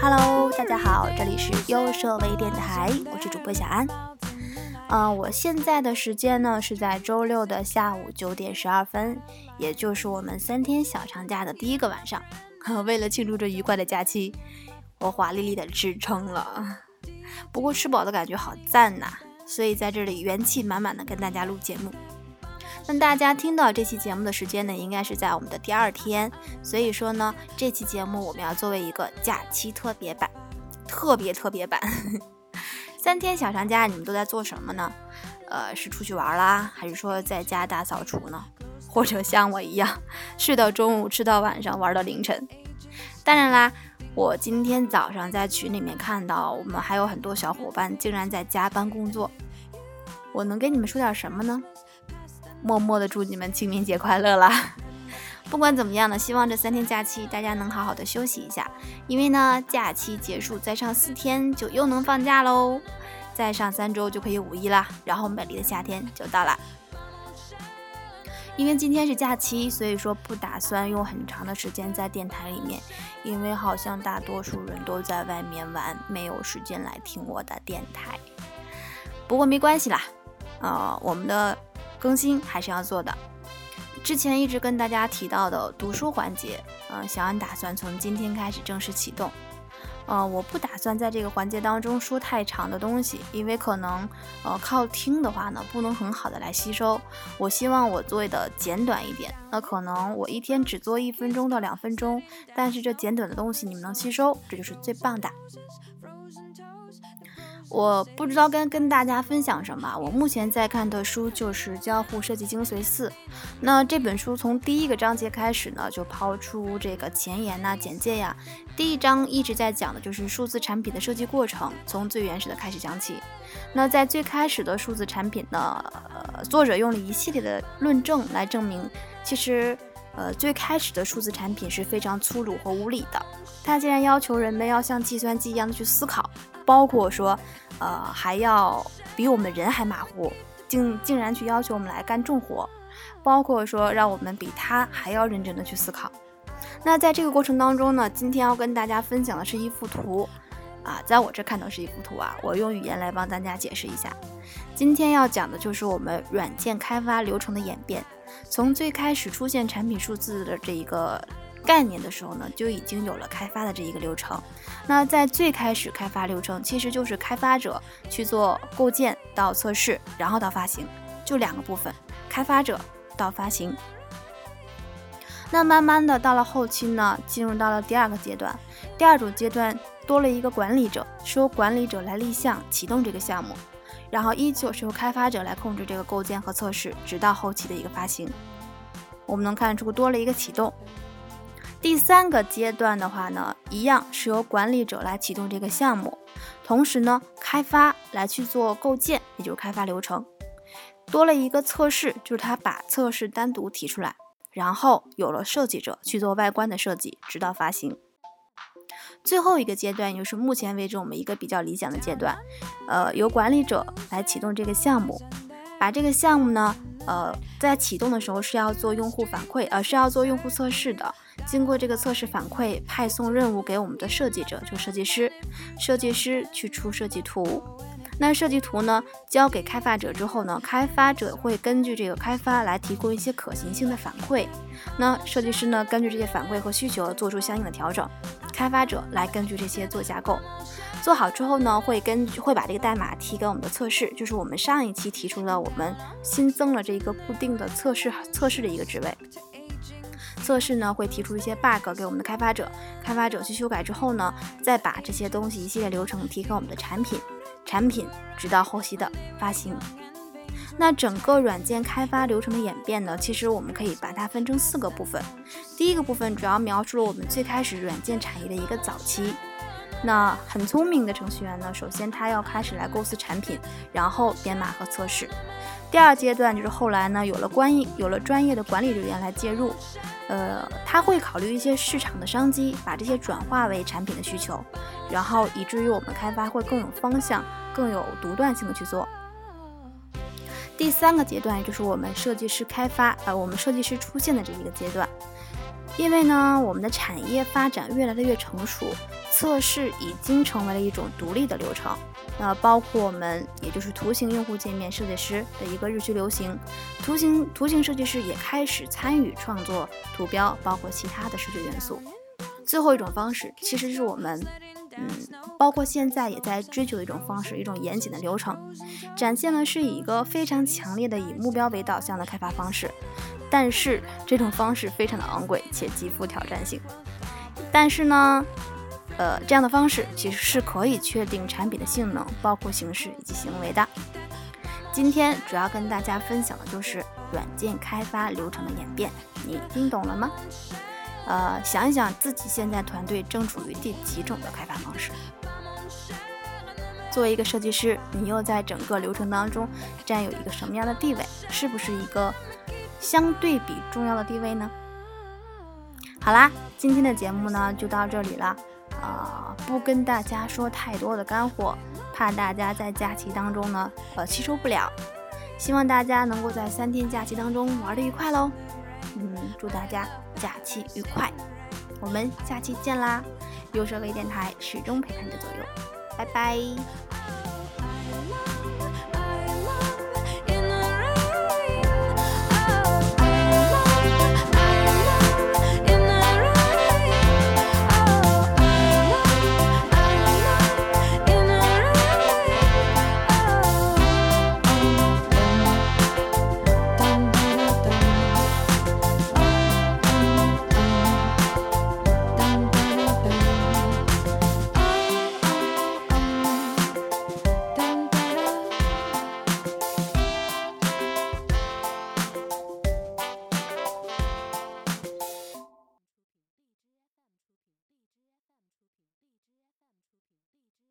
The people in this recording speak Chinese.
Hello，大家好，这里是优设微电台，我是主播小安。嗯，我现在的时间呢是在周六的下午九点十二分，也就是我们三天小长假的第一个晚上。为了庆祝这愉快的假期，我华丽丽的吃撑了。不过吃饱的感觉好赞呐，所以在这里元气满满的跟大家录节目。那大家听到这期节目的时间呢，应该是在我们的第二天，所以说呢，这期节目我们要作为一个假期特别版，特别特别版。三天小长假，你们都在做什么呢？呃，是出去玩啦，还是说在家大扫除呢？或者像我一样，睡到中午，吃到晚上，玩到凌晨？当然啦，我今天早上在群里面看到，我们还有很多小伙伴竟然在加班工作。我能给你们说点什么呢？默默的祝你们清明节快乐啦！不管怎么样呢，希望这三天假期大家能好好的休息一下，因为呢，假期结束再上四天就又能放假喽，再上三周就可以五一啦，然后美丽的夏天就到了。因为今天是假期，所以说不打算用很长的时间在电台里面，因为好像大多数人都在外面玩，没有时间来听我的电台。不过没关系啦，呃，我们的。更新还是要做的。之前一直跟大家提到的读书环节，嗯，小安打算从今天开始正式启动。呃，我不打算在这个环节当中说太长的东西，因为可能，呃，靠听的话呢，不能很好的来吸收。我希望我做的简短一点，那可能我一天只做一分钟到两分钟，但是这简短的东西你们能吸收，这就是最棒的。我不知道跟跟大家分享什么。我目前在看的书就是《交互设计精髓四》。那这本书从第一个章节开始呢，就抛出这个前言呐、简介呀。第一章一直在讲的就是数字产品的设计过程，从最原始的开始讲起。那在最开始的数字产品呢，呃，作者用了一系列的论证来证明，其实，呃，最开始的数字产品是非常粗鲁和无理的。它竟然要求人们要像计算机一样的去思考。包括说，呃，还要比我们人还马虎，竟竟然去要求我们来干重活，包括说让我们比他还要认真的去思考。那在这个过程当中呢，今天要跟大家分享的是一幅图，啊，在我这看到是一幅图啊，我用语言来帮大家解释一下。今天要讲的就是我们软件开发流程的演变，从最开始出现产品数字的这一个。概念的时候呢，就已经有了开发的这一个流程。那在最开始开发流程，其实就是开发者去做构建到测试，然后到发行，就两个部分：开发者到发行。那慢慢的到了后期呢，进入到了第二个阶段。第二种阶段多了一个管理者，是由管理者来立项启动这个项目，然后依旧是由开发者来控制这个构建和测试，直到后期的一个发行。我们能看出多了一个启动。第三个阶段的话呢，一样是由管理者来启动这个项目，同时呢，开发来去做构建，也就是开发流程，多了一个测试，就是他把测试单独提出来，然后有了设计者去做外观的设计，直到发行。最后一个阶段，就是目前为止我们一个比较理想的阶段，呃，由管理者来启动这个项目，把这个项目呢，呃，在启动的时候是要做用户反馈，呃，是要做用户测试的。经过这个测试反馈，派送任务给我们的设计者，就设计师。设计师去出设计图，那设计图呢交给开发者之后呢，开发者会根据这个开发来提供一些可行性的反馈。那设计师呢根据这些反馈和需求做出相应的调整，开发者来根据这些做架构。做好之后呢，会根据会把这个代码提给我们的测试，就是我们上一期提出的，我们新增了这一个固定的测试测试的一个职位。测试呢会提出一些 bug 给我们的开发者，开发者去修改之后呢，再把这些东西一系列流程提给我们的产品，产品直到后期的发行。那整个软件开发流程的演变呢，其实我们可以把它分成四个部分。第一个部分主要描述了我们最开始软件产业的一个早期。那很聪明的程序员呢，首先他要开始来构思产品，然后编码和测试。第二阶段就是后来呢，有了关有了专业的管理人员来介入。呃，他会考虑一些市场的商机，把这些转化为产品的需求，然后以至于我们开发会更有方向，更有独断性的去做。第三个阶段，就是我们设计师开发，呃，我们设计师出现的这一个阶段。因为呢，我们的产业发展越来的越成熟，测试已经成为了一种独立的流程。那包括我们，也就是图形用户界面设计师的一个日趋流行，图形图形设计师也开始参与创作图标，包括其他的视觉元素。最后一种方式，其实是我们，嗯，包括现在也在追求的一种方式，一种严谨的流程，展现了是以一个非常强烈的以目标为导向的开发方式。但是这种方式非常的昂贵且极富挑战性。但是呢，呃，这样的方式其实是可以确定产品的性能，包括形式以及行为的。今天主要跟大家分享的就是软件开发流程的演变，你听懂了吗？呃，想一想自己现在团队正处于第几种的开发方式？作为一个设计师，你又在整个流程当中占有一个什么样的地位？是不是一个相对比重要的地位呢？好啦，今天的节目呢就到这里了，啊，不跟大家说太多的干货，怕大家在假期当中呢呃吸收不了。希望大家能够在三天假期当中玩的愉快喽。嗯，祝大家假期愉快，我们下期见啦！优设微电台始终陪伴着左右，拜拜。